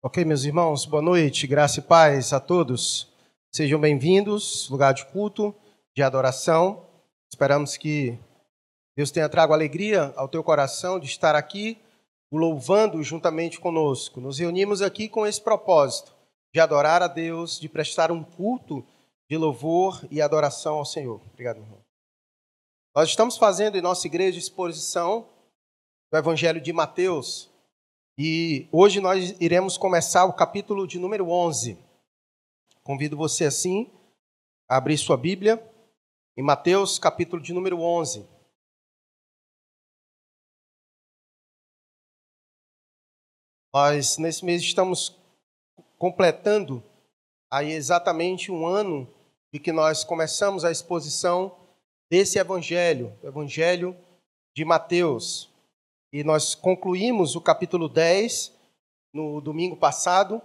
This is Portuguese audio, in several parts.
Ok, meus irmãos, boa noite, graça e paz a todos. Sejam bem-vindos, lugar de culto, de adoração. Esperamos que Deus tenha trago alegria ao teu coração de estar aqui, louvando juntamente conosco. Nos reunimos aqui com esse propósito de adorar a Deus, de prestar um culto de louvor e adoração ao Senhor. Obrigado, irmão. Nós estamos fazendo em nossa igreja exposição do Evangelho de Mateus, e hoje nós iremos começar o capítulo de número 11. Convido você assim a abrir sua Bíblia em Mateus, capítulo de número 11. Nós, nesse mês, estamos completando aí exatamente um ano de que nós começamos a exposição desse Evangelho, o Evangelho de Mateus. E nós concluímos o capítulo 10 no domingo passado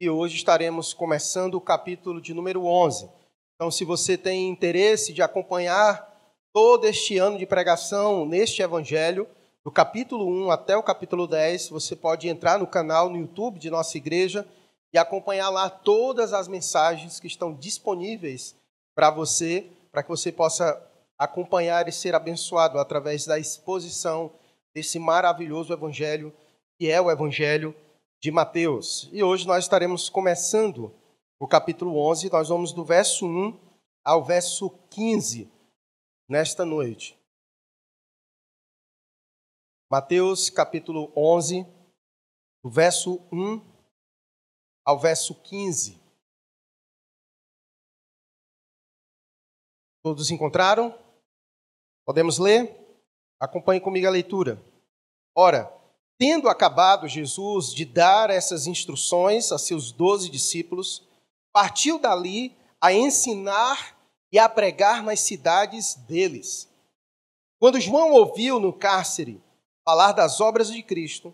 e hoje estaremos começando o capítulo de número 11. Então, se você tem interesse de acompanhar todo este ano de pregação neste evangelho, do capítulo 1 até o capítulo 10, você pode entrar no canal no YouTube de nossa igreja e acompanhar lá todas as mensagens que estão disponíveis para você, para que você possa acompanhar e ser abençoado através da exposição desse maravilhoso evangelho que é o evangelho de Mateus. E hoje nós estaremos começando o capítulo 11, nós vamos do verso 1 ao verso 15 nesta noite. Mateus capítulo 11, do verso 1 ao verso 15. Todos encontraram? Podemos ler? Acompanhe comigo a leitura. Ora, tendo acabado Jesus de dar essas instruções a seus doze discípulos, partiu dali a ensinar e a pregar nas cidades deles. Quando João ouviu no cárcere falar das obras de Cristo,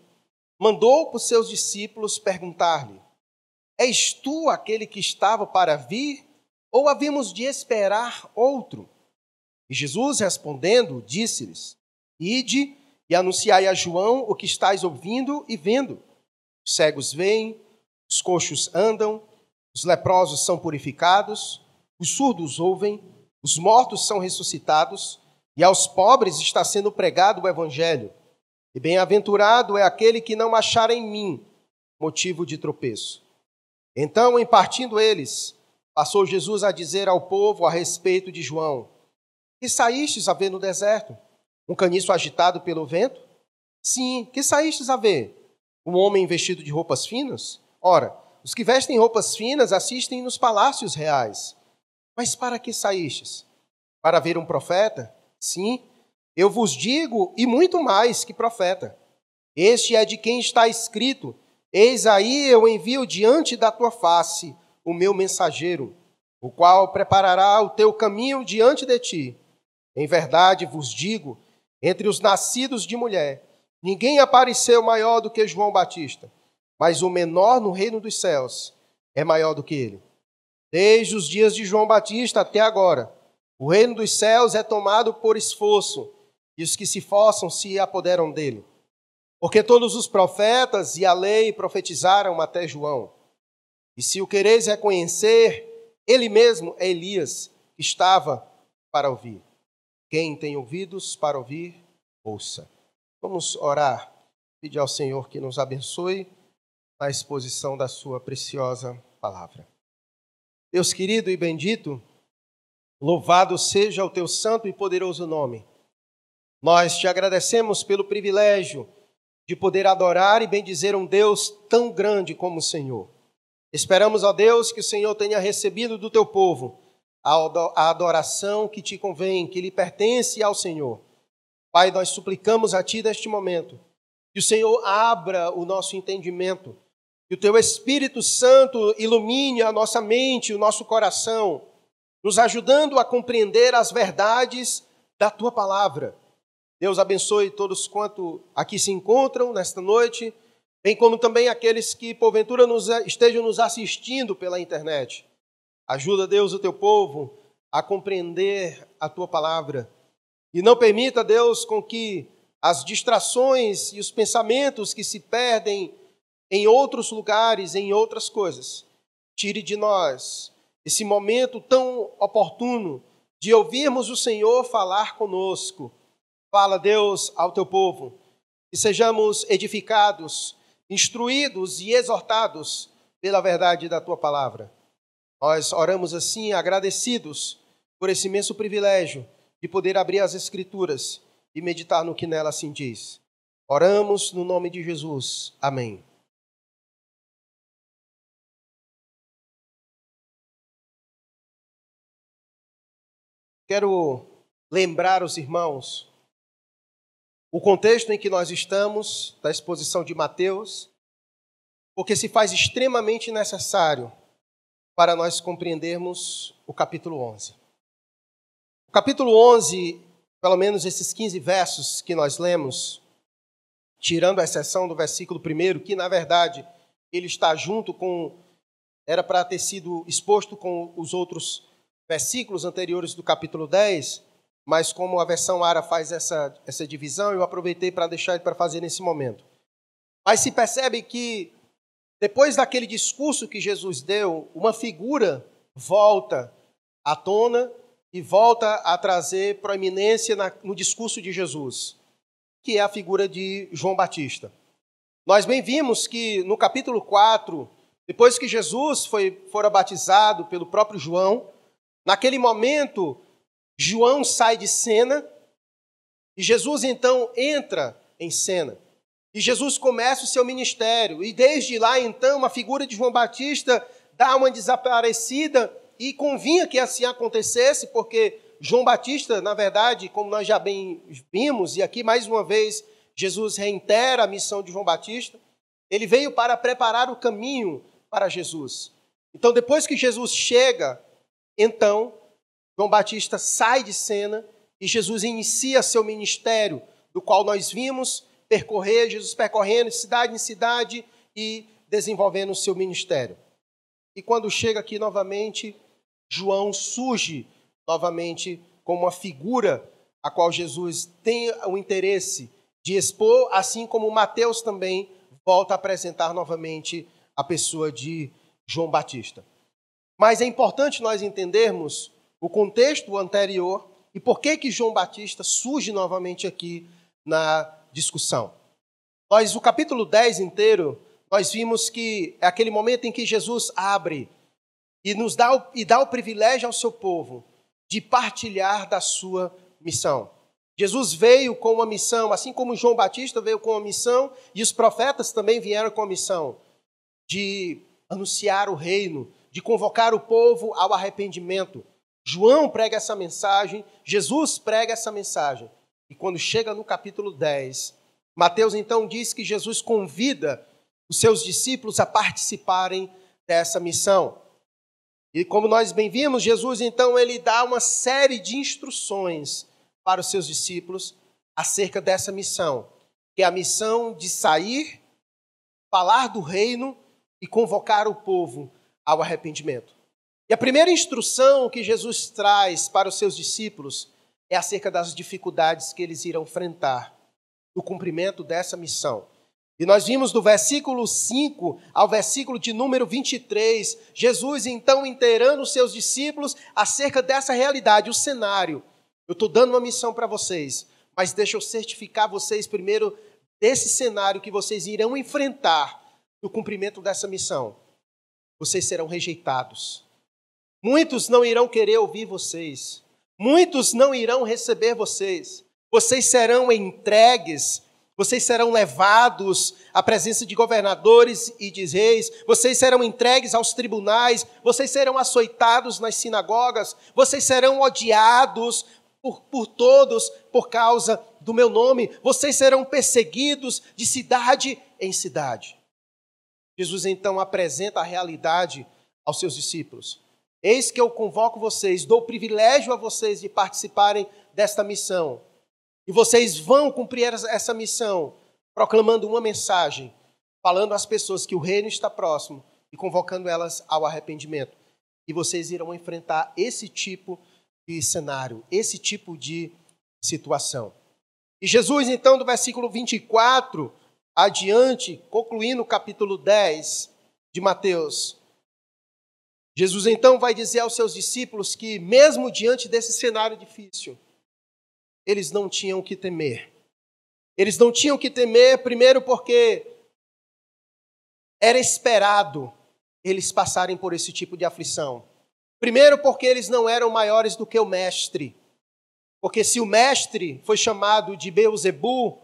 mandou para os seus discípulos perguntar-lhe: És tu aquele que estava para vir, ou havíamos de esperar outro? E Jesus respondendo, disse-lhes: Ide e anunciai a João o que estáis ouvindo e vendo. Os cegos veem, os coxos andam, os leprosos são purificados, os surdos ouvem, os mortos são ressuscitados, e aos pobres está sendo pregado o evangelho. E bem-aventurado é aquele que não achar em mim motivo de tropeço. Então, em partindo eles, passou Jesus a dizer ao povo a respeito de João: Que saístes a ver no deserto? Um caniço agitado pelo vento? Sim, que saístes a ver? Um homem vestido de roupas finas? Ora, os que vestem roupas finas assistem nos palácios reais. Mas para que saístes? Para ver um profeta? Sim, eu vos digo, e muito mais que profeta. Este é de quem está escrito: Eis aí eu envio diante da tua face o meu mensageiro, o qual preparará o teu caminho diante de ti. Em verdade vos digo entre os nascidos de mulher, ninguém apareceu maior do que João Batista, mas o menor no reino dos céus é maior do que ele. Desde os dias de João Batista até agora, o reino dos céus é tomado por esforço, e os que se forçam se apoderam dele. Porque todos os profetas e a lei profetizaram até João. E se o quereis reconhecer, ele mesmo é Elias, que estava para ouvir. Quem tem ouvidos para ouvir, ouça. Vamos orar, pedir ao Senhor que nos abençoe na exposição da Sua preciosa palavra. Deus querido e bendito, louvado seja o Teu santo e poderoso nome. Nós te agradecemos pelo privilégio de poder adorar e bendizer um Deus tão grande como o Senhor. Esperamos, ó Deus, que o Senhor tenha recebido do teu povo a adoração que te convém, que lhe pertence ao Senhor. Pai, nós suplicamos a Ti neste momento que o Senhor abra o nosso entendimento, que o Teu Espírito Santo ilumine a nossa mente, o nosso coração, nos ajudando a compreender as verdades da Tua palavra. Deus abençoe todos quanto aqui se encontram nesta noite, bem como também aqueles que porventura nos, estejam nos assistindo pela internet. Ajuda, Deus, o teu povo a compreender a tua palavra. E não permita, Deus, com que as distrações e os pensamentos que se perdem em outros lugares, em outras coisas. Tire de nós esse momento tão oportuno de ouvirmos o Senhor falar conosco. Fala, Deus, ao teu povo, que sejamos edificados, instruídos e exortados pela verdade da tua palavra. Nós oramos assim, agradecidos por esse imenso privilégio de poder abrir as Escrituras e meditar no que nela assim diz. Oramos no nome de Jesus. Amém. Quero lembrar os irmãos o contexto em que nós estamos, da exposição de Mateus, porque se faz extremamente necessário para nós compreendermos o capítulo 11. O capítulo 11, pelo menos esses 15 versos que nós lemos, tirando a exceção do versículo 1, que na verdade ele está junto com, era para ter sido exposto com os outros versículos anteriores do capítulo 10, mas como a versão Ara faz essa, essa divisão, eu aproveitei para deixar ele para fazer nesse momento. Mas se percebe que, depois daquele discurso que Jesus deu, uma figura volta à tona e volta a trazer proeminência no discurso de Jesus, que é a figura de João Batista. Nós bem vimos que no capítulo 4, depois que Jesus foi, fora batizado pelo próprio João, Naquele momento, João sai de cena e Jesus então entra em cena. E Jesus começa o seu ministério. E desde lá, então, a figura de João Batista dá uma desaparecida e convinha que assim acontecesse, porque João Batista, na verdade, como nós já bem vimos, e aqui mais uma vez Jesus reitera a missão de João Batista, ele veio para preparar o caminho para Jesus. Então, depois que Jesus chega então, João Batista sai de cena e Jesus inicia seu ministério, do qual nós vimos percorrer, Jesus percorrendo de cidade em cidade e desenvolvendo o seu ministério. E quando chega aqui novamente, João surge novamente como uma figura a qual Jesus tem o interesse de expor, assim como Mateus também volta a apresentar novamente a pessoa de João Batista. Mas é importante nós entendermos o contexto anterior e por que que João Batista surge novamente aqui na discussão. Nós, o capítulo 10 inteiro, nós vimos que é aquele momento em que Jesus abre e nos dá o, e dá o privilégio ao seu povo de partilhar da sua missão. Jesus veio com uma missão, assim como João Batista veio com uma missão, e os profetas também vieram com a missão de anunciar o reino, de convocar o povo ao arrependimento. João prega essa mensagem, Jesus prega essa mensagem. E quando chega no capítulo 10, Mateus então diz que Jesus convida os seus discípulos a participarem dessa missão. E como nós bem vimos, Jesus então ele dá uma série de instruções para os seus discípulos acerca dessa missão, que é a missão de sair, falar do reino e convocar o povo ao arrependimento. E a primeira instrução que Jesus traz para os seus discípulos é acerca das dificuldades que eles irão enfrentar no cumprimento dessa missão. E nós vimos do versículo 5 ao versículo de número 23, Jesus então inteirando os seus discípulos acerca dessa realidade, o cenário. Eu estou dando uma missão para vocês, mas deixa eu certificar vocês primeiro desse cenário que vocês irão enfrentar no cumprimento dessa missão vocês serão rejeitados. Muitos não irão querer ouvir vocês. Muitos não irão receber vocês. Vocês serão entregues, vocês serão levados à presença de governadores e de reis, vocês serão entregues aos tribunais, vocês serão açoitados nas sinagogas, vocês serão odiados por, por todos por causa do meu nome, vocês serão perseguidos de cidade em cidade. Jesus então apresenta a realidade aos seus discípulos. Eis que eu convoco vocês, dou privilégio a vocês de participarem desta missão. E vocês vão cumprir essa missão, proclamando uma mensagem, falando às pessoas que o reino está próximo e convocando elas ao arrependimento. E vocês irão enfrentar esse tipo de cenário, esse tipo de situação. E Jesus, então, do versículo 24 adiante, concluindo o capítulo 10 de Mateus, Jesus então vai dizer aos seus discípulos que, mesmo diante desse cenário difícil, eles não tinham que temer. Eles não tinham que temer, primeiro, porque era esperado eles passarem por esse tipo de aflição. Primeiro, porque eles não eram maiores do que o mestre. Porque se o mestre foi chamado de Beuzebu,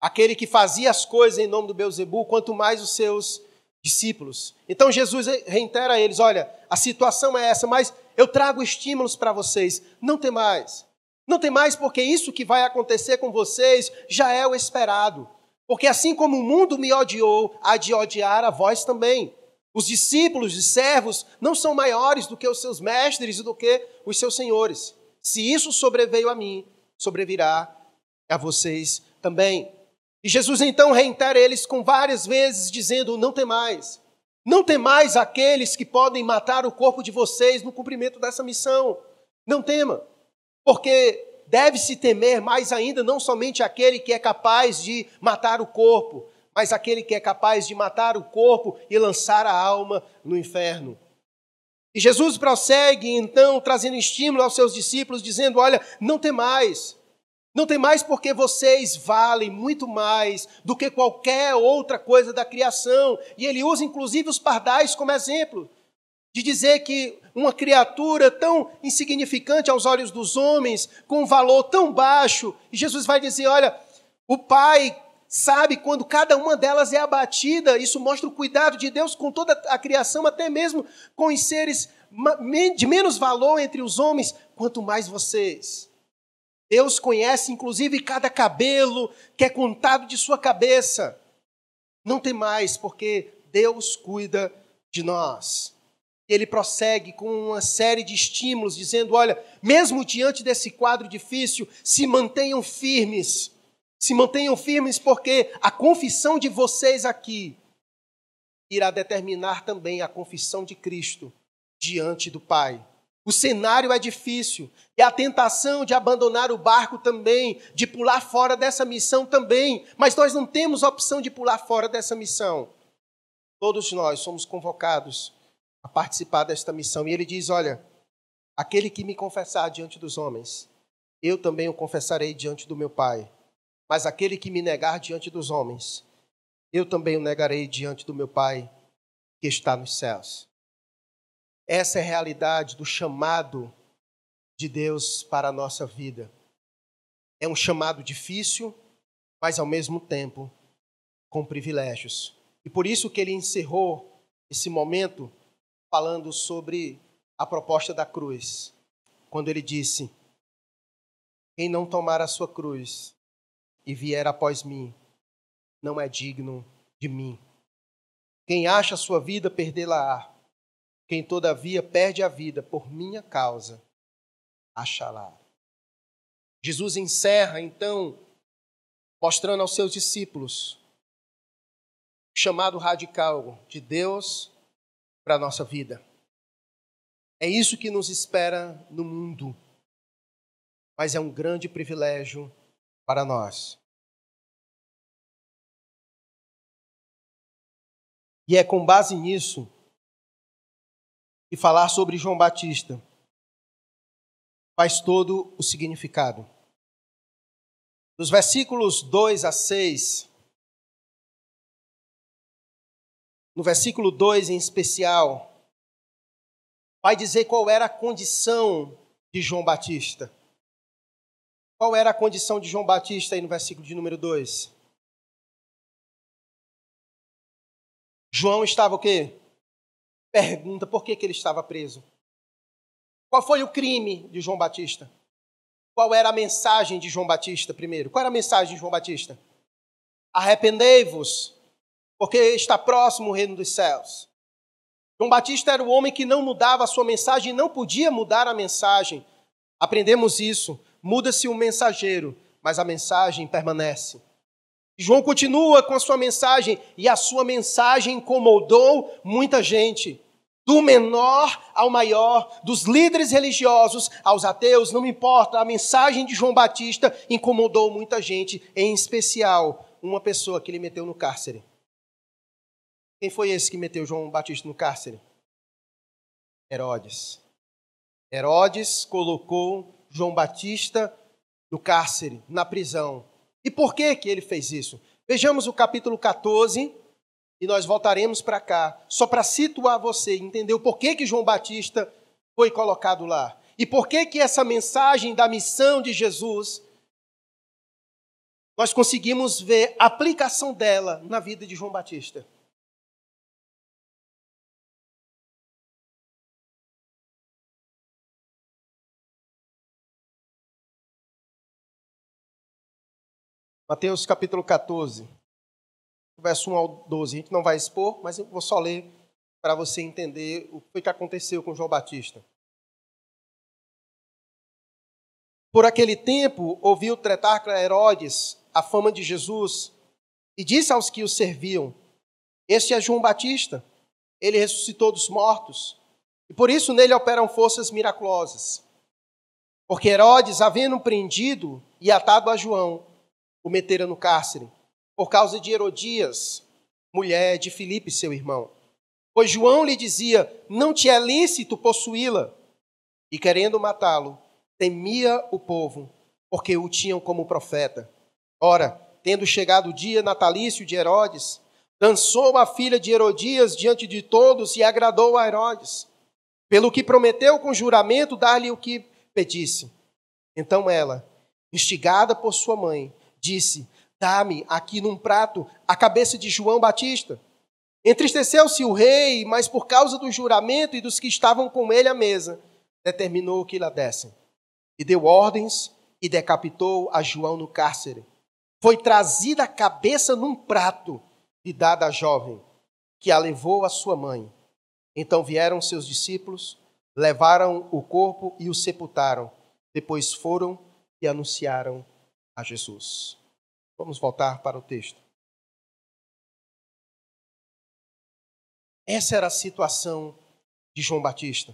aquele que fazia as coisas em nome do Beuzebu, quanto mais os seus discípulos. Então Jesus reitera a eles: olha, a situação é essa, mas eu trago estímulos para vocês. Não tem mais. Não tem mais porque isso que vai acontecer com vocês já é o esperado. Porque assim como o mundo me odiou, há de odiar a vós também. Os discípulos e servos não são maiores do que os seus mestres e do que os seus senhores. Se isso sobreveio a mim, sobrevirá a vocês também. E Jesus então reitera eles com várias vezes, dizendo: Não tem mais. Não tem mais aqueles que podem matar o corpo de vocês no cumprimento dessa missão. Não tema, porque deve-se temer mais ainda não somente aquele que é capaz de matar o corpo, mas aquele que é capaz de matar o corpo e lançar a alma no inferno. E Jesus prossegue então trazendo estímulo aos seus discípulos, dizendo: Olha, não tem mais. Não tem mais porque vocês valem muito mais do que qualquer outra coisa da criação. E ele usa inclusive os pardais como exemplo de dizer que uma criatura tão insignificante aos olhos dos homens, com um valor tão baixo, e Jesus vai dizer: olha, o Pai sabe quando cada uma delas é abatida, isso mostra o cuidado de Deus com toda a criação, até mesmo com os seres de menos valor entre os homens, quanto mais vocês. Deus conhece inclusive cada cabelo que é contado de sua cabeça. Não tem mais, porque Deus cuida de nós. Ele prossegue com uma série de estímulos, dizendo: olha, mesmo diante desse quadro difícil, se mantenham firmes. Se mantenham firmes, porque a confissão de vocês aqui irá determinar também a confissão de Cristo diante do Pai. O cenário é difícil. E a tentação de abandonar o barco também, de pular fora dessa missão também. Mas nós não temos opção de pular fora dessa missão. Todos nós somos convocados a participar desta missão. E ele diz: Olha, aquele que me confessar diante dos homens, eu também o confessarei diante do meu Pai. Mas aquele que me negar diante dos homens, eu também o negarei diante do meu Pai que está nos céus. Essa é a realidade do chamado de Deus para a nossa vida. É um chamado difícil, mas ao mesmo tempo com privilégios. E por isso que ele encerrou esse momento falando sobre a proposta da cruz, quando ele disse: Quem não tomar a sua cruz e vier após mim, não é digno de mim. Quem acha a sua vida, perdê-la-á. Quem, todavia, perde a vida por minha causa, achará. Jesus encerra, então, mostrando aos seus discípulos o chamado radical de Deus para a nossa vida. É isso que nos espera no mundo, mas é um grande privilégio para nós. E é com base nisso e falar sobre João Batista faz todo o significado. Dos versículos 2 a 6, no versículo 2 em especial, vai dizer qual era a condição de João Batista. Qual era a condição de João Batista aí no versículo de número 2? João estava o quê? Pergunta por que, que ele estava preso. Qual foi o crime de João Batista? Qual era a mensagem de João Batista primeiro? Qual era a mensagem de João Batista? Arrependei-vos, porque está próximo o reino dos céus. João Batista era o homem que não mudava a sua mensagem, não podia mudar a mensagem. Aprendemos isso. Muda-se o mensageiro, mas a mensagem permanece. João continua com a sua mensagem e a sua mensagem incomodou muita gente. Do menor ao maior, dos líderes religiosos aos ateus, não me importa, a mensagem de João Batista incomodou muita gente, em especial uma pessoa que ele meteu no cárcere. Quem foi esse que meteu João Batista no cárcere? Herodes. Herodes colocou João Batista no cárcere, na prisão. E por que que ele fez isso? Vejamos o capítulo 14 e nós voltaremos para cá, só para situar você, entender o porquê que João Batista foi colocado lá. E por que que essa mensagem da missão de Jesus nós conseguimos ver a aplicação dela na vida de João Batista. Mateus capítulo 14, verso 1 ao 12. A gente não vai expor, mas eu vou só ler para você entender o que aconteceu com João Batista. Por aquele tempo, ouviu tretarca Herodes a fama de Jesus e disse aos que o serviam: Este é João Batista, ele ressuscitou dos mortos, e por isso nele operam forças miraculosas. Porque Herodes, havendo prendido e atado a João, o metera no cárcere, por causa de Herodias, mulher de Filipe, seu irmão. Pois João lhe dizia: Não te é lícito possuí-la. E querendo matá-lo, temia o povo, porque o tinham como profeta. Ora, tendo chegado o dia natalício de Herodes, dançou a filha de Herodias diante de todos e agradou a Herodes, pelo que prometeu com juramento dar-lhe o que pedisse. Então ela, instigada por sua mãe, disse: Dá-me aqui num prato a cabeça de João Batista. Entristeceu-se o rei, mas por causa do juramento e dos que estavam com ele à mesa, determinou que lhe dessem. E deu ordens e decapitou a João no cárcere. Foi trazida a cabeça num prato e dada à jovem, que a levou à sua mãe. Então vieram seus discípulos, levaram o corpo e o sepultaram. Depois foram e anunciaram a Jesus. Vamos voltar para o texto. Essa era a situação de João Batista.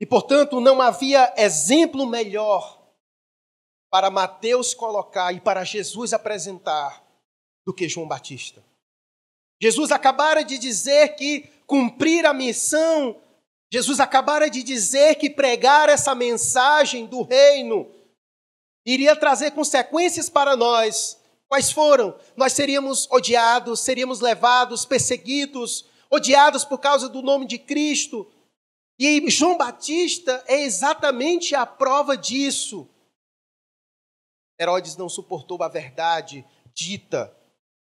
E, portanto, não havia exemplo melhor para Mateus colocar e para Jesus apresentar do que João Batista. Jesus acabara de dizer que cumprir a missão, Jesus acabara de dizer que pregar essa mensagem do reino iria trazer consequências para nós. Quais foram? Nós seríamos odiados, seríamos levados, perseguidos, odiados por causa do nome de Cristo. E João Batista é exatamente a prova disso. Herodes não suportou a verdade dita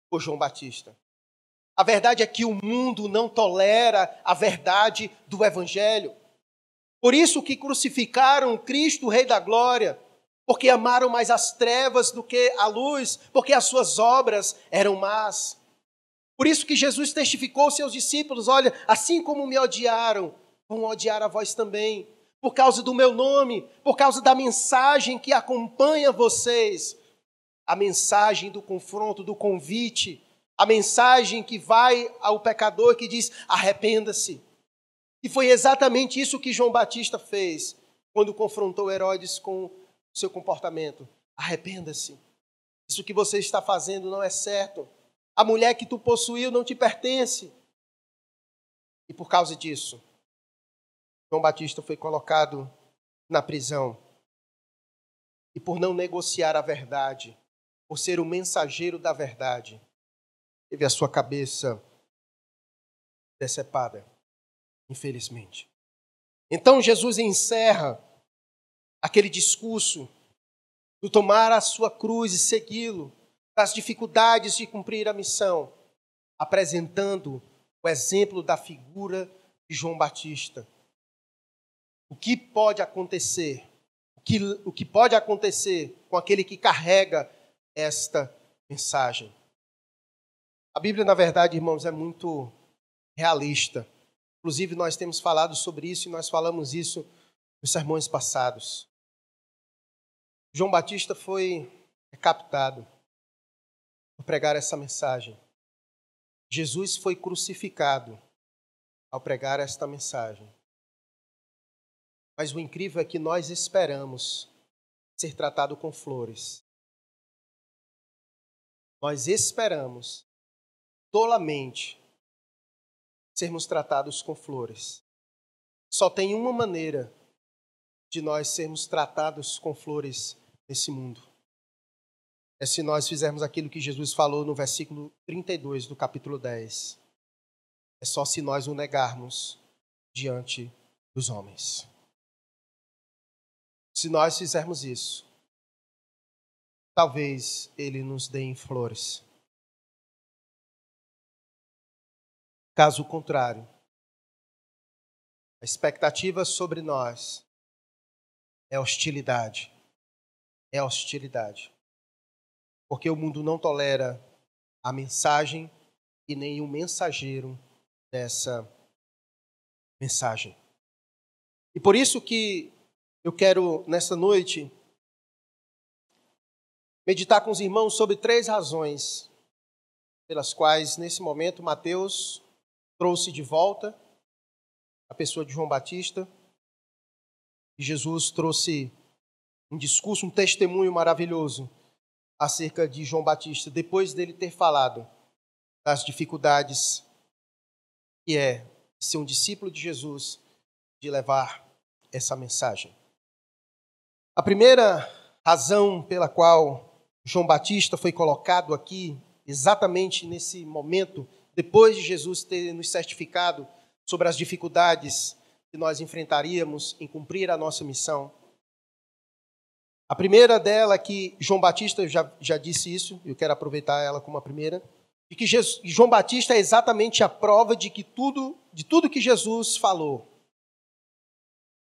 por João Batista. A verdade é que o mundo não tolera a verdade do Evangelho. Por isso que crucificaram Cristo, Rei da Glória, porque amaram mais as trevas do que a luz, porque as suas obras eram más. Por isso que Jesus testificou aos seus discípulos: olha, assim como me odiaram, vão odiar a vós também por causa do meu nome, por causa da mensagem que acompanha vocês, a mensagem do confronto, do convite, a mensagem que vai ao pecador que diz: arrependa-se. E foi exatamente isso que João Batista fez quando confrontou Herodes com seu comportamento. Arrependa-se. Isso que você está fazendo não é certo. A mulher que tu possuiu não te pertence. E por causa disso, João Batista foi colocado na prisão. E por não negociar a verdade, por ser o mensageiro da verdade, teve a sua cabeça decepada, infelizmente. Então Jesus encerra aquele discurso do tomar a sua cruz e segui-lo, das dificuldades de cumprir a missão, apresentando o exemplo da figura de João Batista, o que pode acontecer? O que, o que pode acontecer com aquele que carrega esta mensagem? A Bíblia, na verdade, irmãos, é muito realista. Inclusive, nós temos falado sobre isso e nós falamos isso nos sermões passados. João Batista foi captado ao pregar essa mensagem. Jesus foi crucificado ao pregar esta mensagem. Mas o incrível é que nós esperamos ser tratado com flores. nós esperamos tolamente sermos tratados com flores. Só tem uma maneira de nós sermos tratados com flores nesse mundo. É se nós fizermos aquilo que Jesus falou no versículo 32 do capítulo 10. É só se nós o negarmos diante dos homens. Se nós fizermos isso, talvez ele nos dê flores. Caso contrário, a expectativa sobre nós é hostilidade. É hostilidade. Porque o mundo não tolera a mensagem e nem o mensageiro dessa mensagem. E por isso que eu quero, nessa noite, meditar com os irmãos sobre três razões pelas quais, nesse momento, Mateus trouxe de volta a pessoa de João Batista. E Jesus trouxe um discurso, um testemunho maravilhoso acerca de João Batista, depois dele ter falado das dificuldades que é ser um discípulo de Jesus, de levar essa mensagem. A primeira razão pela qual João Batista foi colocado aqui, exatamente nesse momento depois de Jesus ter nos certificado sobre as dificuldades que nós enfrentaríamos em cumprir a nossa missão. A primeira dela, que João Batista já, já disse isso, eu quero aproveitar ela como a primeira, de que Jesus, João Batista é exatamente a prova de que tudo, de tudo que Jesus falou.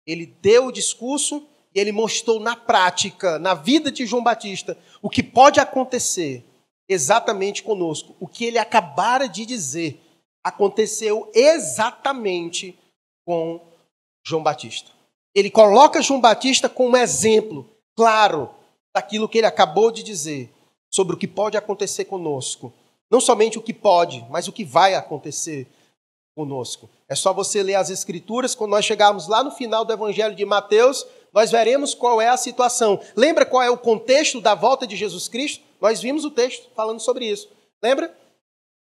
Ele deu o discurso e ele mostrou na prática, na vida de João Batista, o que pode acontecer exatamente conosco. O que ele acabara de dizer aconteceu exatamente com João Batista. Ele coloca João Batista como exemplo claro daquilo que ele acabou de dizer sobre o que pode acontecer conosco. Não somente o que pode, mas o que vai acontecer conosco. É só você ler as Escrituras, quando nós chegarmos lá no final do Evangelho de Mateus, nós veremos qual é a situação. Lembra qual é o contexto da volta de Jesus Cristo? Nós vimos o texto falando sobre isso. Lembra?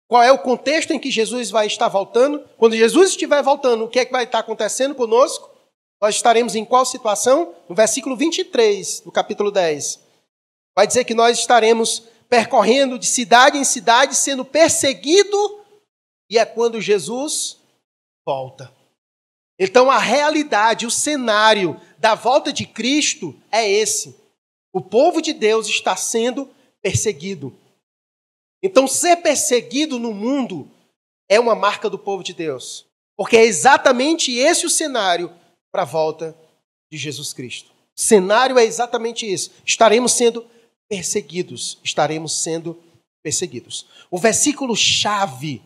Qual é o contexto em que Jesus vai estar voltando? Quando Jesus estiver voltando, o que é que vai estar acontecendo conosco? Nós estaremos em qual situação? No versículo 23 do capítulo 10. Vai dizer que nós estaremos percorrendo de cidade em cidade, sendo perseguido, e é quando Jesus volta. Então a realidade, o cenário da volta de Cristo é esse. O povo de Deus está sendo perseguido. Então, ser perseguido no mundo é uma marca do povo de Deus, porque é exatamente esse o cenário para a volta de Jesus Cristo. O cenário é exatamente isso. Estaremos sendo perseguidos, estaremos sendo perseguidos. O versículo chave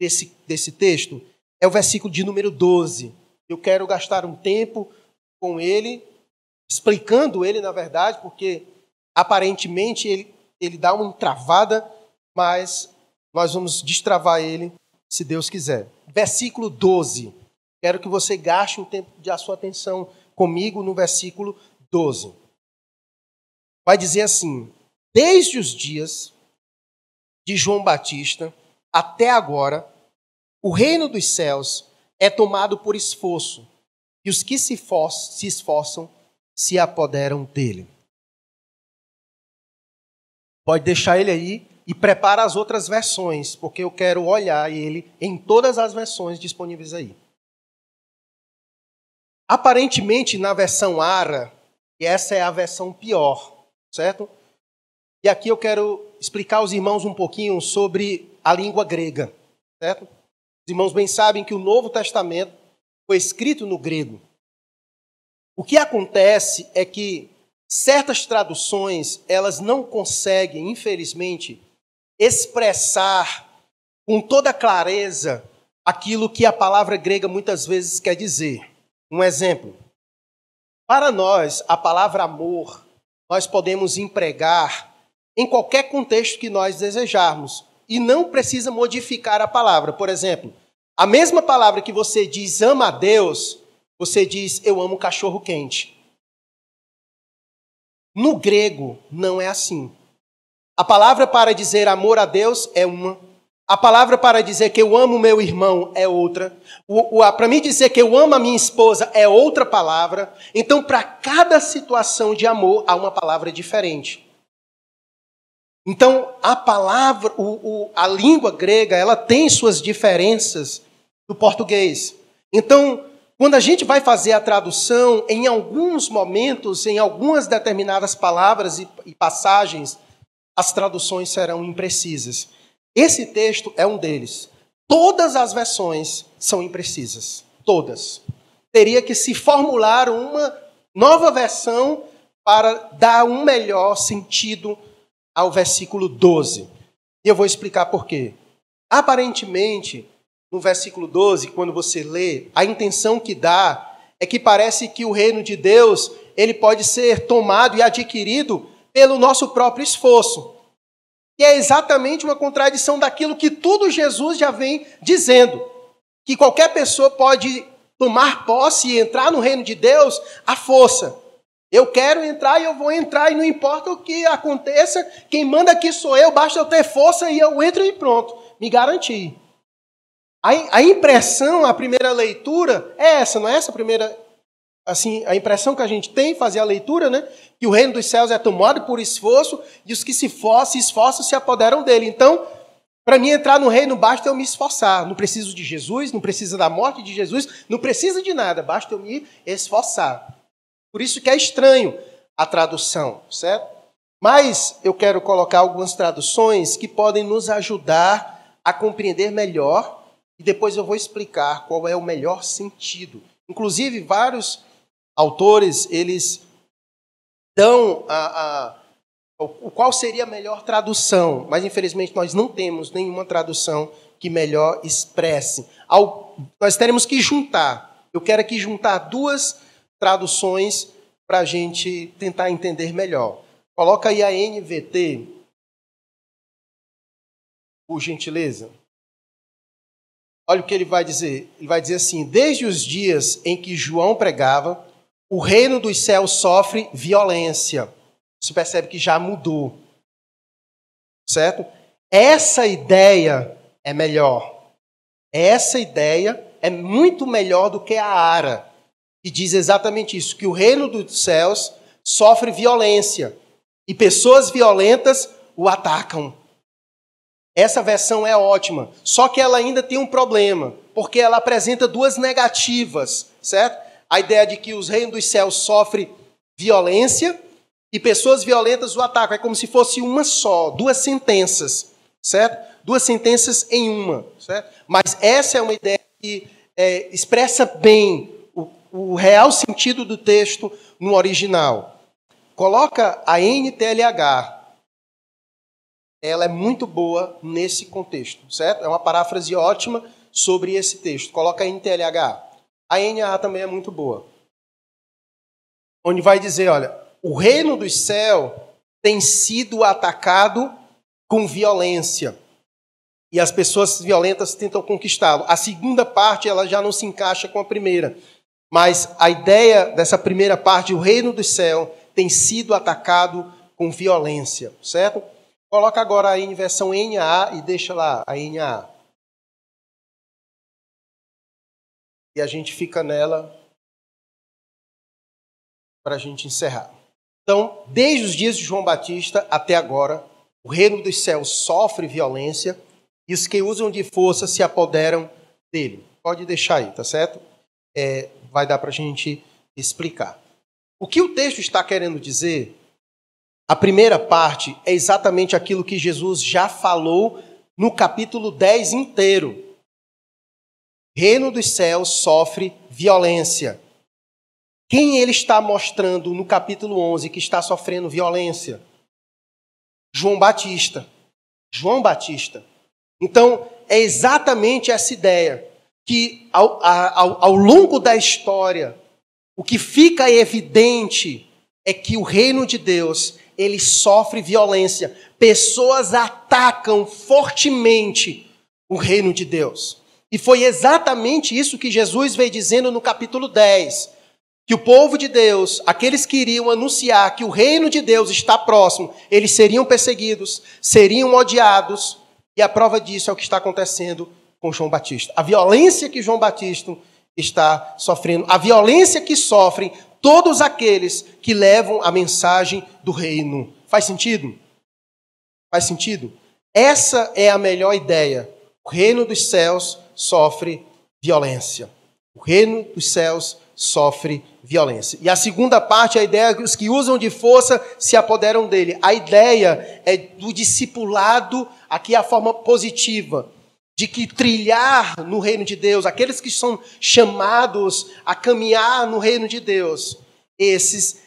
desse, desse texto é o versículo de número 12. Eu quero gastar um tempo com ele, explicando ele, na verdade, porque aparentemente ele, ele dá uma travada, mas nós vamos destravar ele se Deus quiser. Versículo 12. Quero que você gaste um tempo de sua atenção comigo no versículo 12. Vai dizer assim: Desde os dias de João Batista até agora, o reino dos céus é tomado por esforço, e os que se, se esforçam se apoderam dele. Pode deixar ele aí e prepara as outras versões, porque eu quero olhar ele em todas as versões disponíveis aí. Aparentemente, na versão ARA, e essa é a versão pior, certo? E aqui eu quero explicar aos irmãos um pouquinho sobre a língua grega, certo? Os irmãos bem sabem que o Novo Testamento foi escrito no grego. O que acontece é que certas traduções, elas não conseguem, infelizmente, expressar com toda clareza aquilo que a palavra grega muitas vezes quer dizer. Um exemplo. Para nós, a palavra amor, nós podemos empregar em qualquer contexto que nós desejarmos e não precisa modificar a palavra. Por exemplo, a mesma palavra que você diz ama a Deus, você diz eu amo cachorro quente. No grego, não é assim. A palavra para dizer amor a Deus é uma. A palavra para dizer que eu amo meu irmão é outra. Para mim dizer que eu amo a minha esposa é outra palavra. Então, para cada situação de amor, há uma palavra diferente. Então, a palavra, o, o, a língua grega, ela tem suas diferenças do português. Então, quando a gente vai fazer a tradução, em alguns momentos, em algumas determinadas palavras e, e passagens, as traduções serão imprecisas. Esse texto é um deles. Todas as versões são imprecisas. Todas. Teria que se formular uma nova versão para dar um melhor sentido ao versículo 12. E eu vou explicar por quê. Aparentemente, no versículo 12, quando você lê, a intenção que dá é que parece que o reino de Deus, ele pode ser tomado e adquirido pelo nosso próprio esforço. E é exatamente uma contradição daquilo que tudo Jesus já vem dizendo, que qualquer pessoa pode tomar posse e entrar no reino de Deus à força. Eu quero entrar e eu vou entrar, e não importa o que aconteça, quem manda aqui sou eu, basta eu ter força e eu entro e pronto, me garanti. A, impressão, a primeira leitura é essa, não é essa a primeira, assim, a impressão que a gente tem, fazer a leitura, né? Que o reino dos céus é tomado por esforço e os que se, for, esforçam se apoderam dele. Então, para mim entrar no reino, basta eu me esforçar. Não preciso de Jesus, não precisa da morte de Jesus, não precisa de nada, basta eu me esforçar. Por isso que é estranho a tradução, certo? Mas eu quero colocar algumas traduções que podem nos ajudar a compreender melhor e depois eu vou explicar qual é o melhor sentido. Inclusive, vários autores, eles dão a, a o qual seria a melhor tradução, mas infelizmente nós não temos nenhuma tradução que melhor expresse. Ao, nós teremos que juntar. Eu quero aqui juntar duas traduções para a gente tentar entender melhor. Coloca aí a NVT, por gentileza. Olha o que ele vai dizer. Ele vai dizer assim: Desde os dias em que João pregava, o reino dos céus sofre violência. Você percebe que já mudou. Certo? Essa ideia é melhor. Essa ideia é muito melhor do que a ara e diz exatamente isso: que o reino dos céus sofre violência e pessoas violentas o atacam. Essa versão é ótima, só que ela ainda tem um problema, porque ela apresenta duas negativas, certo? A ideia de que os reinos dos céus sofrem violência e pessoas violentas o atacam. É como se fosse uma só, duas sentenças, certo? Duas sentenças em uma, certo? Mas essa é uma ideia que é, expressa bem o real sentido do texto no original. Coloca a NTLH. Ela é muito boa nesse contexto, certo? É uma paráfrase ótima sobre esse texto. Coloca a NTLH. A NA também é muito boa. Onde vai dizer, olha, o reino do céu tem sido atacado com violência. E as pessoas violentas tentam conquistá-lo. A segunda parte ela já não se encaixa com a primeira. Mas a ideia dessa primeira parte, o reino do céu, tem sido atacado com violência, certo? Coloca agora em versão NA e deixa lá a NA. E a gente fica nela para a gente encerrar. Então, desde os dias de João Batista até agora, o reino dos céus sofre violência e os que usam de força se apoderam dele. Pode deixar aí, tá certo? É, vai dar para a gente explicar. O que o texto está querendo dizer, a primeira parte, é exatamente aquilo que Jesus já falou no capítulo 10 inteiro. Reino dos céus sofre violência. Quem ele está mostrando no capítulo 11 que está sofrendo violência? João Batista. João Batista. Então, é exatamente essa ideia que ao, ao, ao longo da história, o que fica evidente é que o reino de Deus ele sofre violência. Pessoas atacam fortemente o reino de Deus. E foi exatamente isso que Jesus veio dizendo no capítulo 10. que o povo de Deus, aqueles que iriam anunciar que o reino de Deus está próximo, eles seriam perseguidos, seriam odiados, e a prova disso é o que está acontecendo com João Batista. A violência que João Batista está sofrendo, a violência que sofrem todos aqueles que levam a mensagem do reino. Faz sentido? Faz sentido? Essa é a melhor ideia. O reino dos céus sofre violência. O reino dos céus sofre violência. E a segunda parte, a ideia é que os que usam de força se apoderam dele. A ideia é do discipulado, aqui é a forma positiva, de que trilhar no reino de Deus, aqueles que são chamados a caminhar no reino de Deus, esses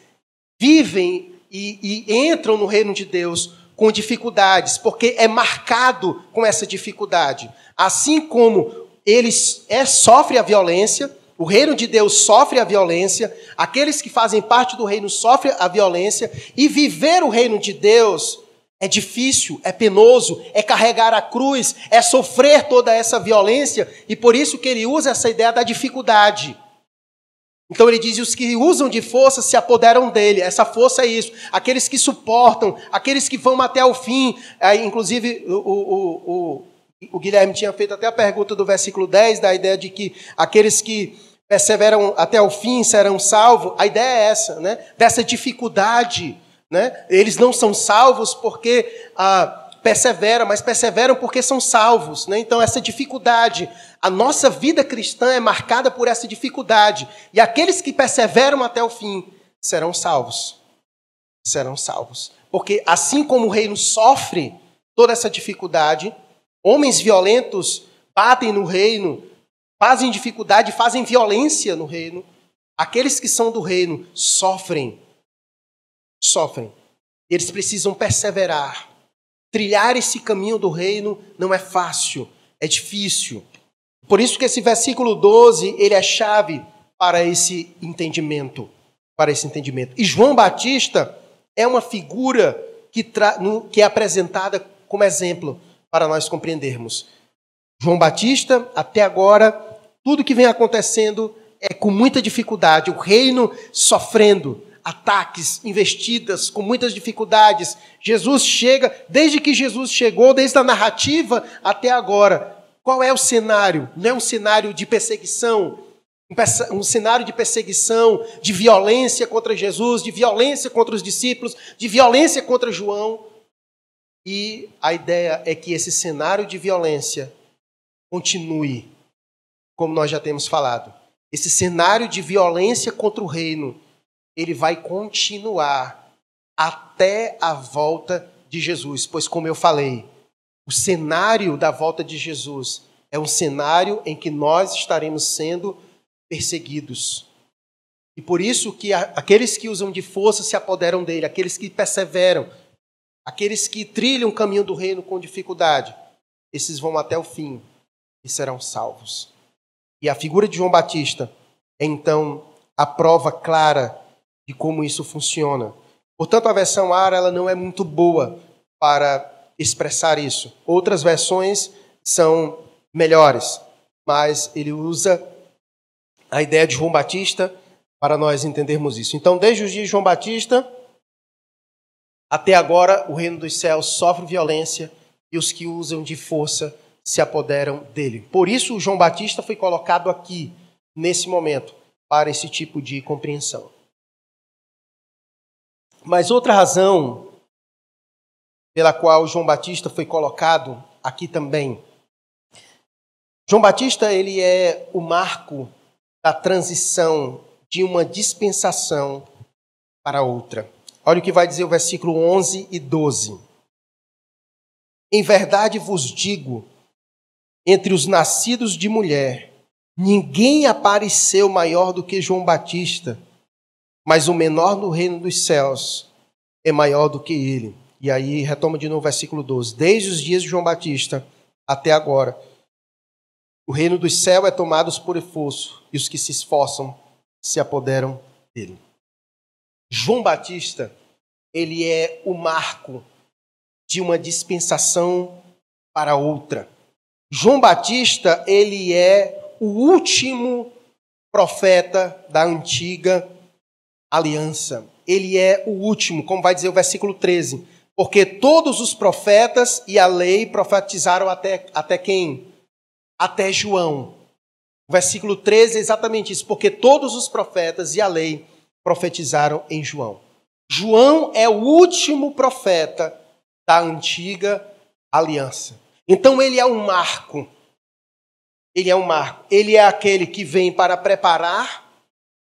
vivem e, e entram no reino de Deus com dificuldades, porque é marcado com essa dificuldade. Assim como eles é, sofre a violência, o reino de Deus sofre a violência, aqueles que fazem parte do reino sofrem a violência, e viver o reino de Deus é difícil, é penoso, é carregar a cruz, é sofrer toda essa violência, e por isso que ele usa essa ideia da dificuldade. Então ele diz: os que usam de força se apoderam dele. Essa força é isso. Aqueles que suportam, aqueles que vão até o fim. É, inclusive, o, o, o, o, Guilherme tinha feito até a pergunta do versículo 10, da ideia de que aqueles que perseveram até o fim serão salvos. A ideia é essa, né? Dessa dificuldade. Né? Eles não são salvos porque. Ah, perseveram, mas perseveram porque são salvos. Né? Então, essa dificuldade, a nossa vida cristã é marcada por essa dificuldade. E aqueles que perseveram até o fim serão salvos. Serão salvos. Porque assim como o reino sofre toda essa dificuldade, homens violentos batem no reino, fazem dificuldade, fazem violência no reino. Aqueles que são do reino sofrem. Sofrem. Eles precisam perseverar. Trilhar esse caminho do reino não é fácil, é difícil. Por isso que esse versículo 12, ele é chave para esse entendimento, para esse entendimento. E João Batista é uma figura que, que é apresentada como exemplo para nós compreendermos. João Batista, até agora, tudo que vem acontecendo é com muita dificuldade, o reino sofrendo, ataques, investidas, com muitas dificuldades. Jesus chega, desde que Jesus chegou, desde a narrativa até agora. Qual é o cenário? Não é um cenário de perseguição, um cenário de perseguição, de violência contra Jesus, de violência contra os discípulos, de violência contra João. E a ideia é que esse cenário de violência continue, como nós já temos falado. Esse cenário de violência contra o reino ele vai continuar até a volta de Jesus. Pois, como eu falei, o cenário da volta de Jesus é um cenário em que nós estaremos sendo perseguidos. E por isso que aqueles que usam de força se apoderam dele, aqueles que perseveram, aqueles que trilham o caminho do reino com dificuldade, esses vão até o fim e serão salvos. E a figura de João Batista é então a prova clara de como isso funciona. Portanto, a versão ARA ela não é muito boa para expressar isso. Outras versões são melhores, mas ele usa a ideia de João Batista para nós entendermos isso. Então, desde os dias de João Batista até agora, o reino dos céus sofre violência e os que usam de força se apoderam dele. Por isso, João Batista foi colocado aqui, nesse momento, para esse tipo de compreensão. Mas outra razão pela qual João Batista foi colocado aqui também. João Batista ele é o marco da transição de uma dispensação para outra. Olha o que vai dizer o versículo 11 e 12. Em verdade vos digo, entre os nascidos de mulher, ninguém apareceu maior do que João Batista mas o menor no reino dos céus é maior do que ele. E aí retoma de novo o versículo 12. Desde os dias de João Batista até agora, o reino dos céus é tomado por esforço, e os que se esforçam se apoderam dele. João Batista, ele é o marco de uma dispensação para outra. João Batista, ele é o último profeta da antiga aliança. Ele é o último, como vai dizer o versículo 13. Porque todos os profetas e a lei profetizaram até, até quem? Até João. O versículo 13 é exatamente isso. Porque todos os profetas e a lei profetizaram em João. João é o último profeta da antiga aliança. Então ele é um marco. Ele é um marco. Ele é aquele que vem para preparar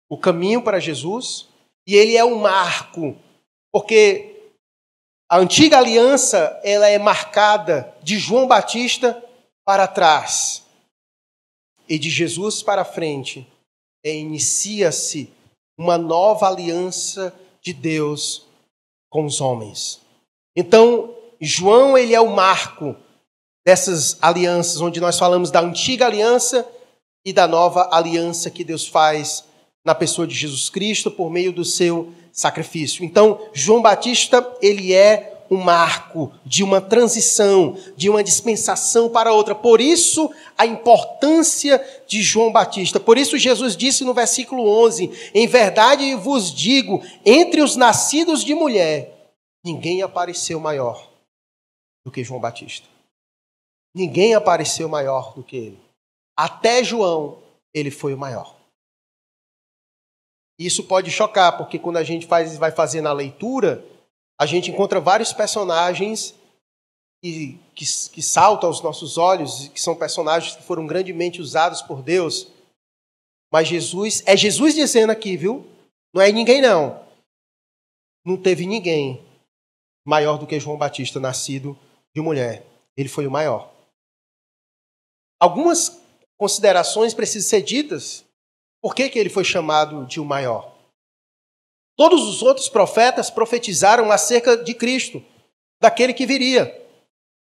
o caminho para Jesus. E ele é um marco, porque a antiga aliança ela é marcada de João Batista para trás e de Jesus para frente. Inicia-se uma nova aliança de Deus com os homens. Então, João ele é o marco dessas alianças onde nós falamos da antiga aliança e da nova aliança que Deus faz na pessoa de Jesus Cristo por meio do seu sacrifício. Então, João Batista, ele é um marco de uma transição, de uma dispensação para outra. Por isso, a importância de João Batista. Por isso, Jesus disse no versículo 11: Em verdade vos digo, entre os nascidos de mulher, ninguém apareceu maior do que João Batista. Ninguém apareceu maior do que ele. Até João, ele foi o maior. Isso pode chocar, porque quando a gente faz, vai fazer na leitura, a gente encontra vários personagens que, que, que saltam aos nossos olhos, que são personagens que foram grandemente usados por Deus. Mas Jesus, é Jesus dizendo aqui, viu? Não é ninguém, não. Não teve ninguém maior do que João Batista, nascido de mulher. Ele foi o maior. Algumas considerações precisam ser ditas por que, que ele foi chamado de o maior? Todos os outros profetas profetizaram acerca de Cristo, daquele que viria.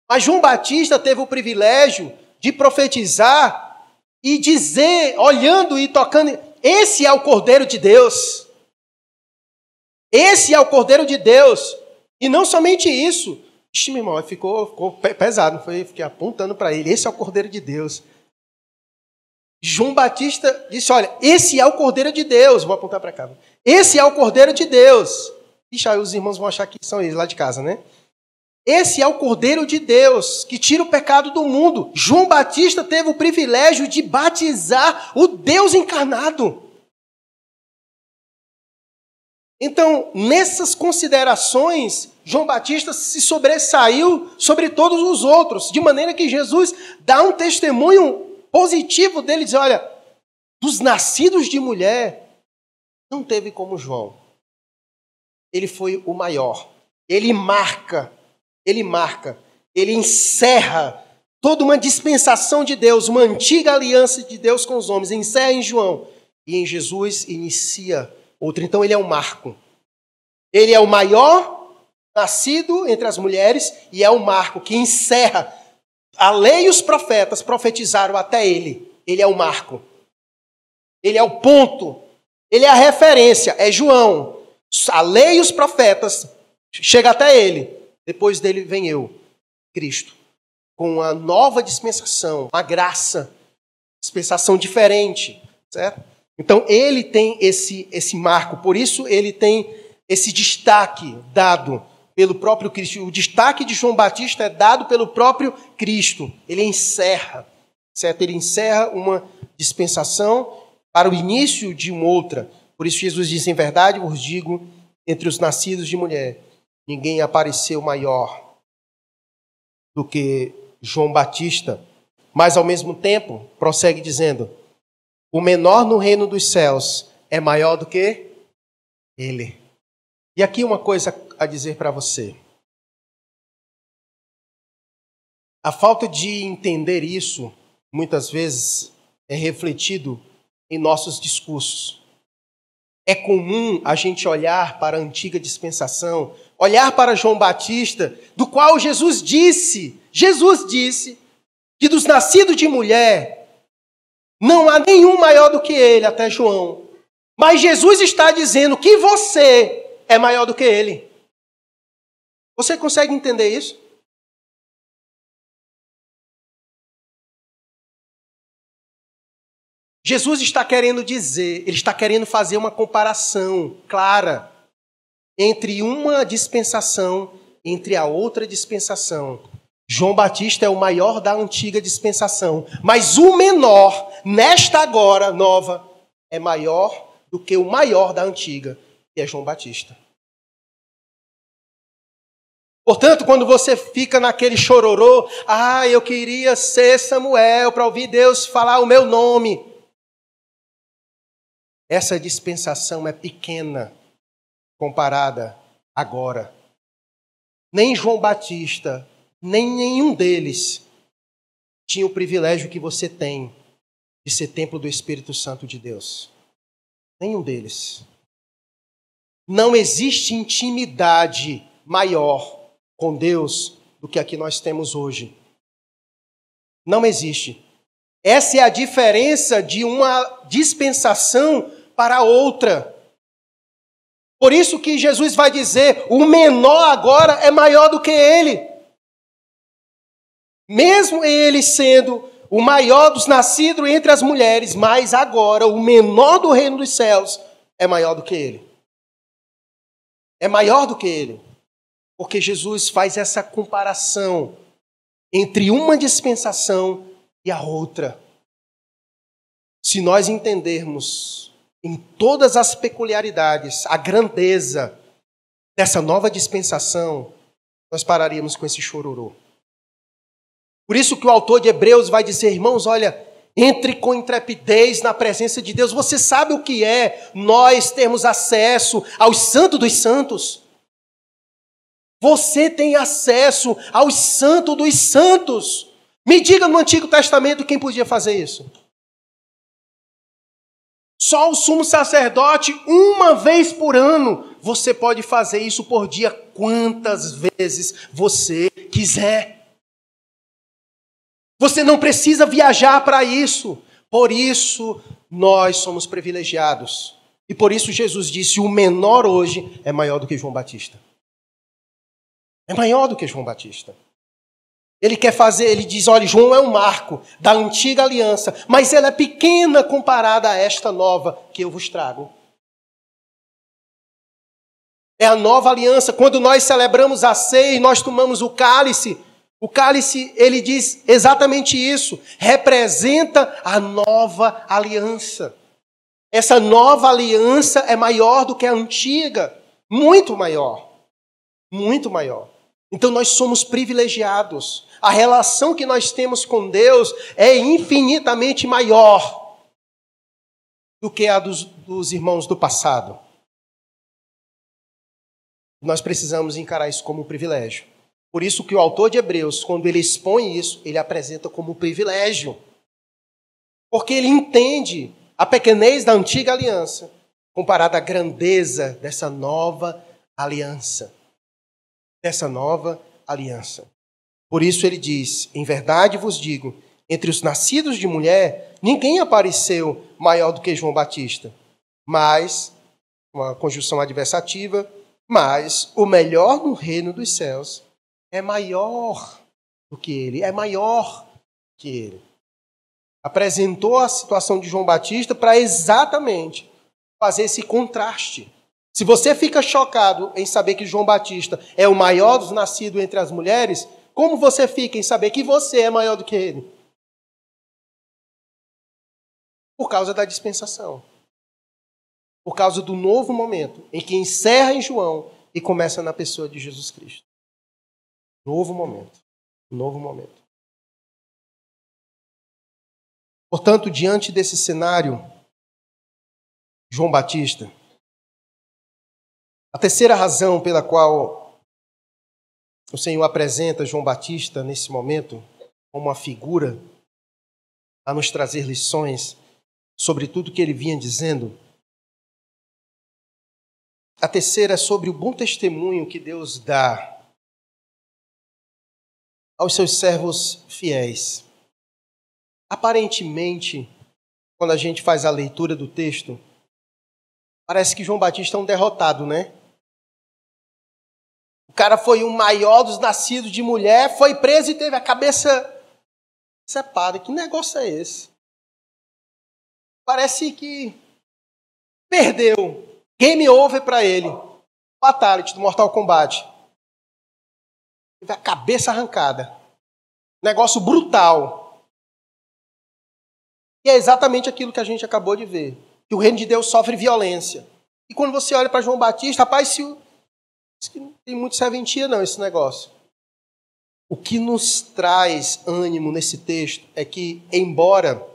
Mas João Batista teve o privilégio de profetizar e dizer, olhando e tocando: esse é o Cordeiro de Deus. Esse é o Cordeiro de Deus. E não somente isso. Ixi, meu irmão, ficou, ficou pesado, foi, fiquei apontando para ele. Esse é o Cordeiro de Deus. João Batista disse: Olha, esse é o Cordeiro de Deus. Vou apontar para cá. Esse é o Cordeiro de Deus. Ixi, aí os irmãos vão achar que são eles lá de casa, né? Esse é o Cordeiro de Deus que tira o pecado do mundo. João Batista teve o privilégio de batizar o Deus encarnado. Então, nessas considerações, João Batista se sobressaiu sobre todos os outros, de maneira que Jesus dá um testemunho positivo dele dizer: olha, dos nascidos de mulher, não teve como João. Ele foi o maior. Ele marca, ele marca, ele encerra toda uma dispensação de Deus, uma antiga aliança de Deus com os homens. Encerra em João e em Jesus inicia outra. Então ele é um marco. Ele é o maior nascido entre as mulheres e é o marco que encerra a lei e os profetas profetizaram até ele. Ele é o marco. Ele é o ponto. Ele é a referência. É João. A lei e os profetas chega até ele. Depois dele vem eu, Cristo, com uma nova dispensação, uma graça, dispensação diferente, certo? Então ele tem esse esse marco, por isso ele tem esse destaque dado pelo próprio Cristo. O destaque de João Batista é dado pelo próprio Cristo. Ele encerra, certo? Ele encerra uma dispensação para o início de uma outra. Por isso Jesus diz: em verdade vos digo, entre os nascidos de mulher, ninguém apareceu maior do que João Batista. Mas ao mesmo tempo, prossegue dizendo: o menor no reino dos céus é maior do que ele. E aqui uma coisa a dizer para você. A falta de entender isso, muitas vezes, é refletido em nossos discursos. É comum a gente olhar para a antiga dispensação, olhar para João Batista, do qual Jesus disse, Jesus disse, que dos nascidos de mulher não há nenhum maior do que ele, até João. Mas Jesus está dizendo que você é maior do que ele. Você consegue entender isso? Jesus está querendo dizer, ele está querendo fazer uma comparação clara entre uma dispensação entre a outra dispensação. João Batista é o maior da antiga dispensação, mas o menor, nesta agora nova, é maior do que o maior da antiga, que é João Batista. Portanto, quando você fica naquele chororô, ah, eu queria ser Samuel para ouvir Deus falar o meu nome. Essa dispensação é pequena comparada agora. Nem João Batista, nem nenhum deles tinha o privilégio que você tem de ser templo do Espírito Santo de Deus. Nenhum deles. Não existe intimidade maior com Deus do que a que nós temos hoje. Não existe. Essa é a diferença de uma dispensação para outra. Por isso que Jesus vai dizer: o menor agora é maior do que ele. Mesmo ele sendo o maior dos nascidos entre as mulheres, mas agora o menor do reino dos céus é maior do que ele. É maior do que ele. Porque Jesus faz essa comparação entre uma dispensação e a outra. Se nós entendermos em todas as peculiaridades a grandeza dessa nova dispensação, nós pararíamos com esse chororô. Por isso que o autor de Hebreus vai dizer, irmãos, olha, entre com intrepidez na presença de Deus. Você sabe o que é nós termos acesso aos santos dos santos? Você tem acesso aos santos dos santos. Me diga no Antigo Testamento quem podia fazer isso. Só o sumo sacerdote, uma vez por ano, você pode fazer isso por dia quantas vezes você quiser. Você não precisa viajar para isso. Por isso, nós somos privilegiados. E por isso, Jesus disse: o menor hoje é maior do que João Batista. É maior do que João Batista. Ele quer fazer, ele diz: olha, João é um marco da antiga aliança, mas ela é pequena comparada a esta nova que eu vos trago. É a nova aliança. Quando nós celebramos a ceia e nós tomamos o cálice, o cálice, ele diz exatamente isso. Representa a nova aliança. Essa nova aliança é maior do que a antiga. Muito maior. Muito maior. Então nós somos privilegiados. A relação que nós temos com Deus é infinitamente maior do que a dos, dos irmãos do passado. Nós precisamos encarar isso como um privilégio. Por isso que o autor de Hebreus, quando ele expõe isso, ele apresenta como um privilégio. Porque ele entende a pequenez da antiga aliança comparada à grandeza dessa nova aliança dessa nova aliança. Por isso ele diz: Em verdade vos digo, entre os nascidos de mulher, ninguém apareceu maior do que João Batista. Mas, uma conjunção adversativa, mas o melhor no reino dos céus é maior do que ele, é maior que ele. Apresentou a situação de João Batista para exatamente fazer esse contraste. Se você fica chocado em saber que João Batista é o maior dos nascidos entre as mulheres, como você fica em saber que você é maior do que ele? Por causa da dispensação. Por causa do novo momento em que encerra em João e começa na pessoa de Jesus Cristo. Novo momento. Novo momento. Portanto, diante desse cenário, João Batista a terceira razão pela qual o Senhor apresenta João Batista nesse momento como uma figura a nos trazer lições sobre tudo que ele vinha dizendo. A terceira é sobre o bom testemunho que Deus dá aos seus servos fiéis. Aparentemente, quando a gente faz a leitura do texto, parece que João Batista é um derrotado, né? Cara foi o maior dos nascidos de mulher, foi preso e teve a cabeça separada. Que negócio é esse? parece que perdeu. Game over para ele. Fatality do Mortal Kombat. Teve a cabeça arrancada. Negócio brutal. E é exatamente aquilo que a gente acabou de ver. Que o reino de Deus sofre violência. E quando você olha para João Batista, rapaz, se o... não tem muito serventia não esse negócio. O que nos traz ânimo nesse texto é que, embora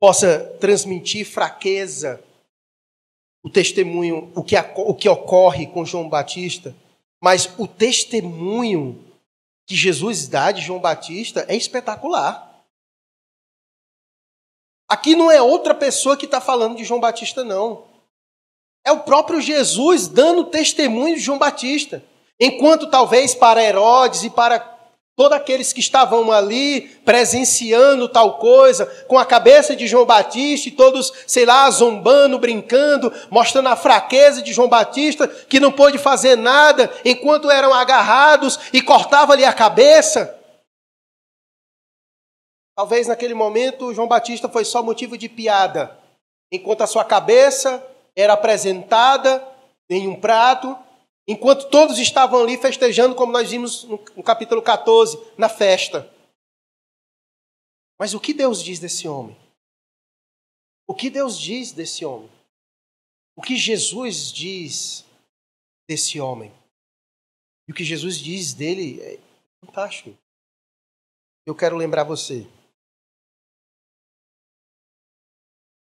possa transmitir fraqueza, o testemunho, o que, o que ocorre com João Batista, mas o testemunho que Jesus dá de João Batista é espetacular. Aqui não é outra pessoa que está falando de João Batista, não. É o próprio Jesus dando testemunho de João Batista. Enquanto talvez para Herodes e para todos aqueles que estavam ali presenciando tal coisa, com a cabeça de João Batista e todos, sei lá, zombando, brincando, mostrando a fraqueza de João Batista, que não pôde fazer nada enquanto eram agarrados e cortava-lhe a cabeça. Talvez naquele momento João Batista foi só motivo de piada, enquanto a sua cabeça era apresentada em um prato Enquanto todos estavam ali festejando, como nós vimos no capítulo 14, na festa. Mas o que Deus diz desse homem? O que Deus diz desse homem? O que Jesus diz desse homem? E o que Jesus diz dele é fantástico. Eu quero lembrar você.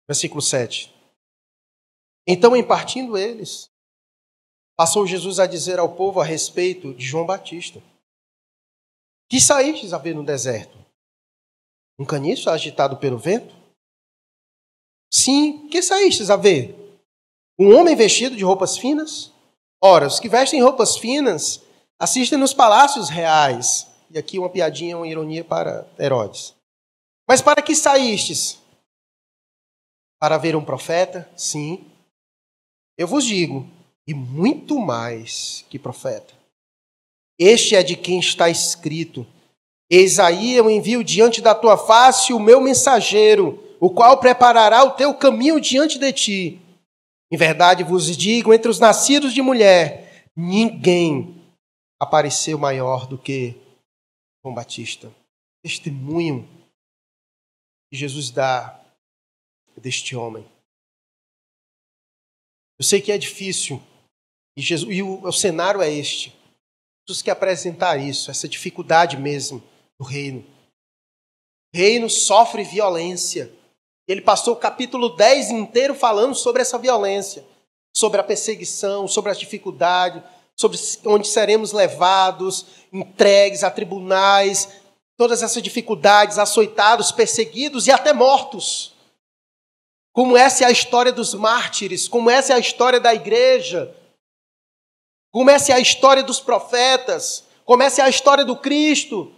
Versículo 7. Então, em partindo eles, passou Jesus a dizer ao povo a respeito de João Batista: Que saístes a ver no deserto? Um caniço agitado pelo vento? Sim, que saístes a ver? Um homem vestido de roupas finas? Ora, os que vestem roupas finas assistem nos palácios reais. E aqui uma piadinha, uma ironia para Herodes. Mas para que saístes? Para ver um profeta? Sim. Eu vos digo, e muito mais que profeta. Este é de quem está escrito: Eis aí eu envio diante da tua face o meu mensageiro, o qual preparará o teu caminho diante de ti. Em verdade vos digo: entre os nascidos de mulher, ninguém apareceu maior do que João Batista. Testemunho que Jesus dá deste homem. Eu sei que é difícil e, Jesus, e o, o cenário é este. Jesus quer apresentar isso, essa dificuldade mesmo do reino. O reino sofre violência. Ele passou o capítulo 10 inteiro falando sobre essa violência, sobre a perseguição, sobre as dificuldades, sobre onde seremos levados, entregues a tribunais, todas essas dificuldades, açoitados, perseguidos e até mortos. Como essa é a história dos mártires, como essa é a história da igreja. Comece a história dos profetas, comece a história do Cristo.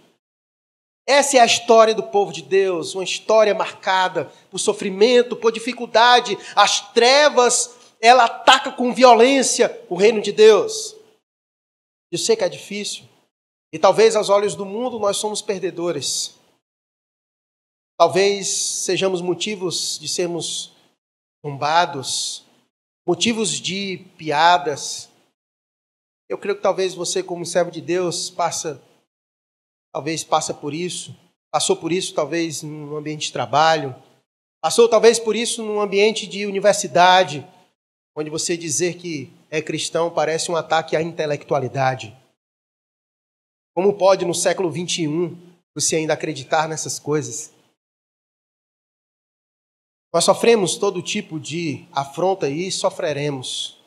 Essa é a história do povo de Deus, uma história marcada por sofrimento, por dificuldade. As trevas, ela ataca com violência o reino de Deus. Eu sei que é difícil. E talvez aos olhos do mundo nós somos perdedores. Talvez sejamos motivos de sermos tombados, motivos de piadas, eu creio que talvez você, como servo de Deus, passa, talvez passa por isso, passou por isso talvez no ambiente de trabalho, passou talvez por isso num ambiente de universidade, onde você dizer que é cristão parece um ataque à intelectualidade. Como pode no século 21 você ainda acreditar nessas coisas? Nós sofremos todo tipo de afronta e sofreremos.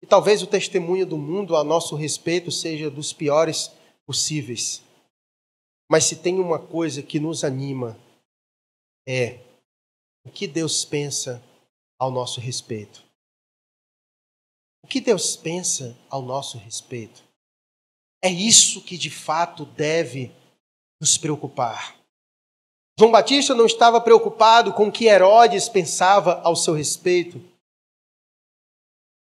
E talvez o testemunho do mundo a nosso respeito seja dos piores possíveis. Mas se tem uma coisa que nos anima, é o que Deus pensa ao nosso respeito. O que Deus pensa ao nosso respeito? É isso que de fato deve nos preocupar. João Batista não estava preocupado com o que Herodes pensava ao seu respeito.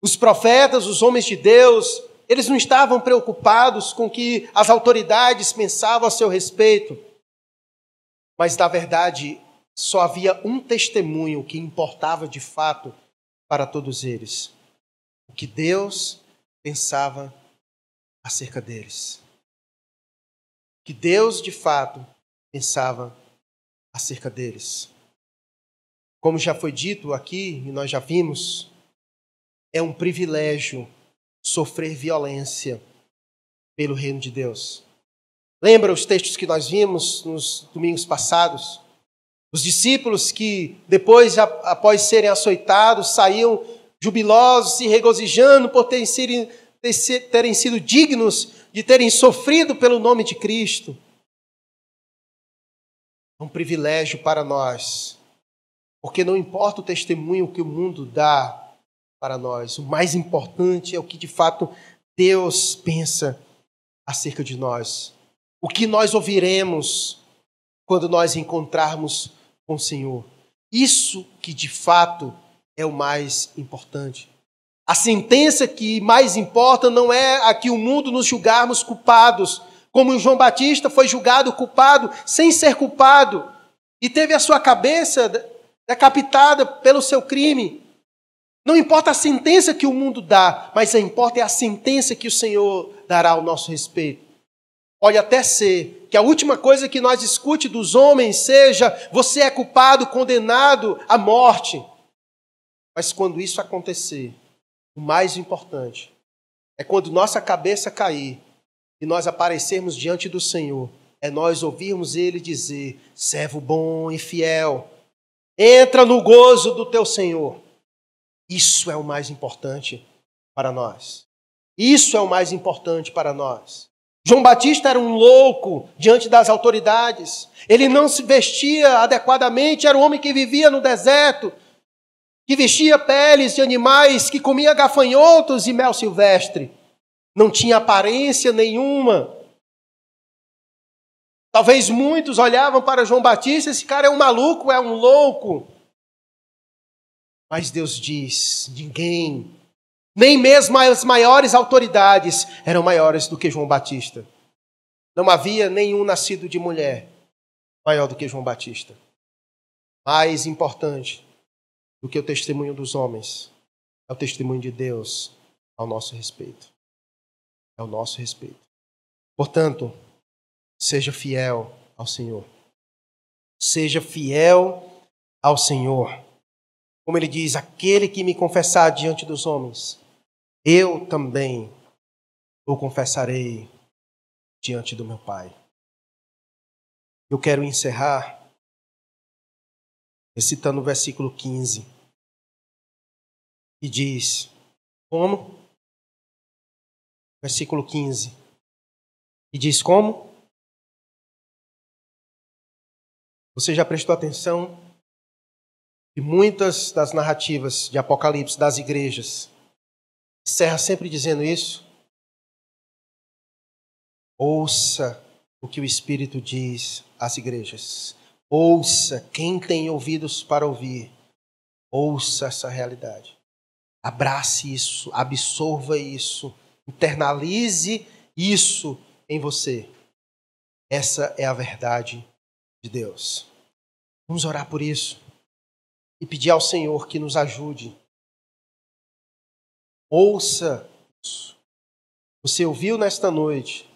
Os profetas, os homens de Deus, eles não estavam preocupados com o que as autoridades pensavam a seu respeito. Mas, na verdade, só havia um testemunho que importava de fato para todos eles: o que Deus pensava acerca deles. Que Deus, de fato, pensava acerca deles. Como já foi dito aqui, e nós já vimos, é um privilégio sofrer violência pelo reino de Deus. Lembra os textos que nós vimos nos domingos passados? Os discípulos que, depois, após serem açoitados, saíam jubilosos e regozijando por terem sido, terem sido dignos de terem sofrido pelo nome de Cristo. É um privilégio para nós, porque não importa o testemunho que o mundo dá para nós, o mais importante é o que de fato Deus pensa acerca de nós. O que nós ouviremos quando nós encontrarmos com o Senhor. Isso que de fato é o mais importante. A sentença que mais importa não é a que o mundo nos julgarmos culpados, como João Batista foi julgado culpado sem ser culpado e teve a sua cabeça decapitada pelo seu crime. Não importa a sentença que o mundo dá, mas importa é a sentença que o Senhor dará ao nosso respeito. Pode até ser que a última coisa que nós escute dos homens seja: você é culpado, condenado à morte. Mas quando isso acontecer, o mais importante é quando nossa cabeça cair e nós aparecermos diante do Senhor, é nós ouvirmos Ele dizer: servo bom e fiel, entra no gozo do teu Senhor. Isso é o mais importante para nós. Isso é o mais importante para nós. João Batista era um louco diante das autoridades. Ele não se vestia adequadamente, era um homem que vivia no deserto, que vestia peles de animais, que comia gafanhotos e mel silvestre. Não tinha aparência nenhuma. Talvez muitos olhavam para João Batista, esse cara é um maluco, é um louco. Mas Deus diz: ninguém nem mesmo as maiores autoridades eram maiores do que João Batista. Não havia nenhum nascido de mulher maior do que João Batista. Mais importante do que o testemunho dos homens é o testemunho de Deus ao nosso respeito. É o nosso respeito. Portanto, seja fiel ao Senhor. Seja fiel ao Senhor. Como ele diz: aquele que me confessar diante dos homens, eu também o confessarei diante do meu Pai. Eu quero encerrar recitando o versículo 15, que diz: Como? Versículo 15. E diz como? Você já prestou atenção que muitas das narrativas de Apocalipse das igrejas encerra sempre dizendo isso. Ouça o que o Espírito diz às igrejas. Ouça quem tem ouvidos para ouvir. Ouça essa realidade. Abrace isso, absorva isso, internalize isso em você. Essa é a verdade de Deus. Vamos orar por isso e pedir ao Senhor que nos ajude Ouça isso. Você ouviu nesta noite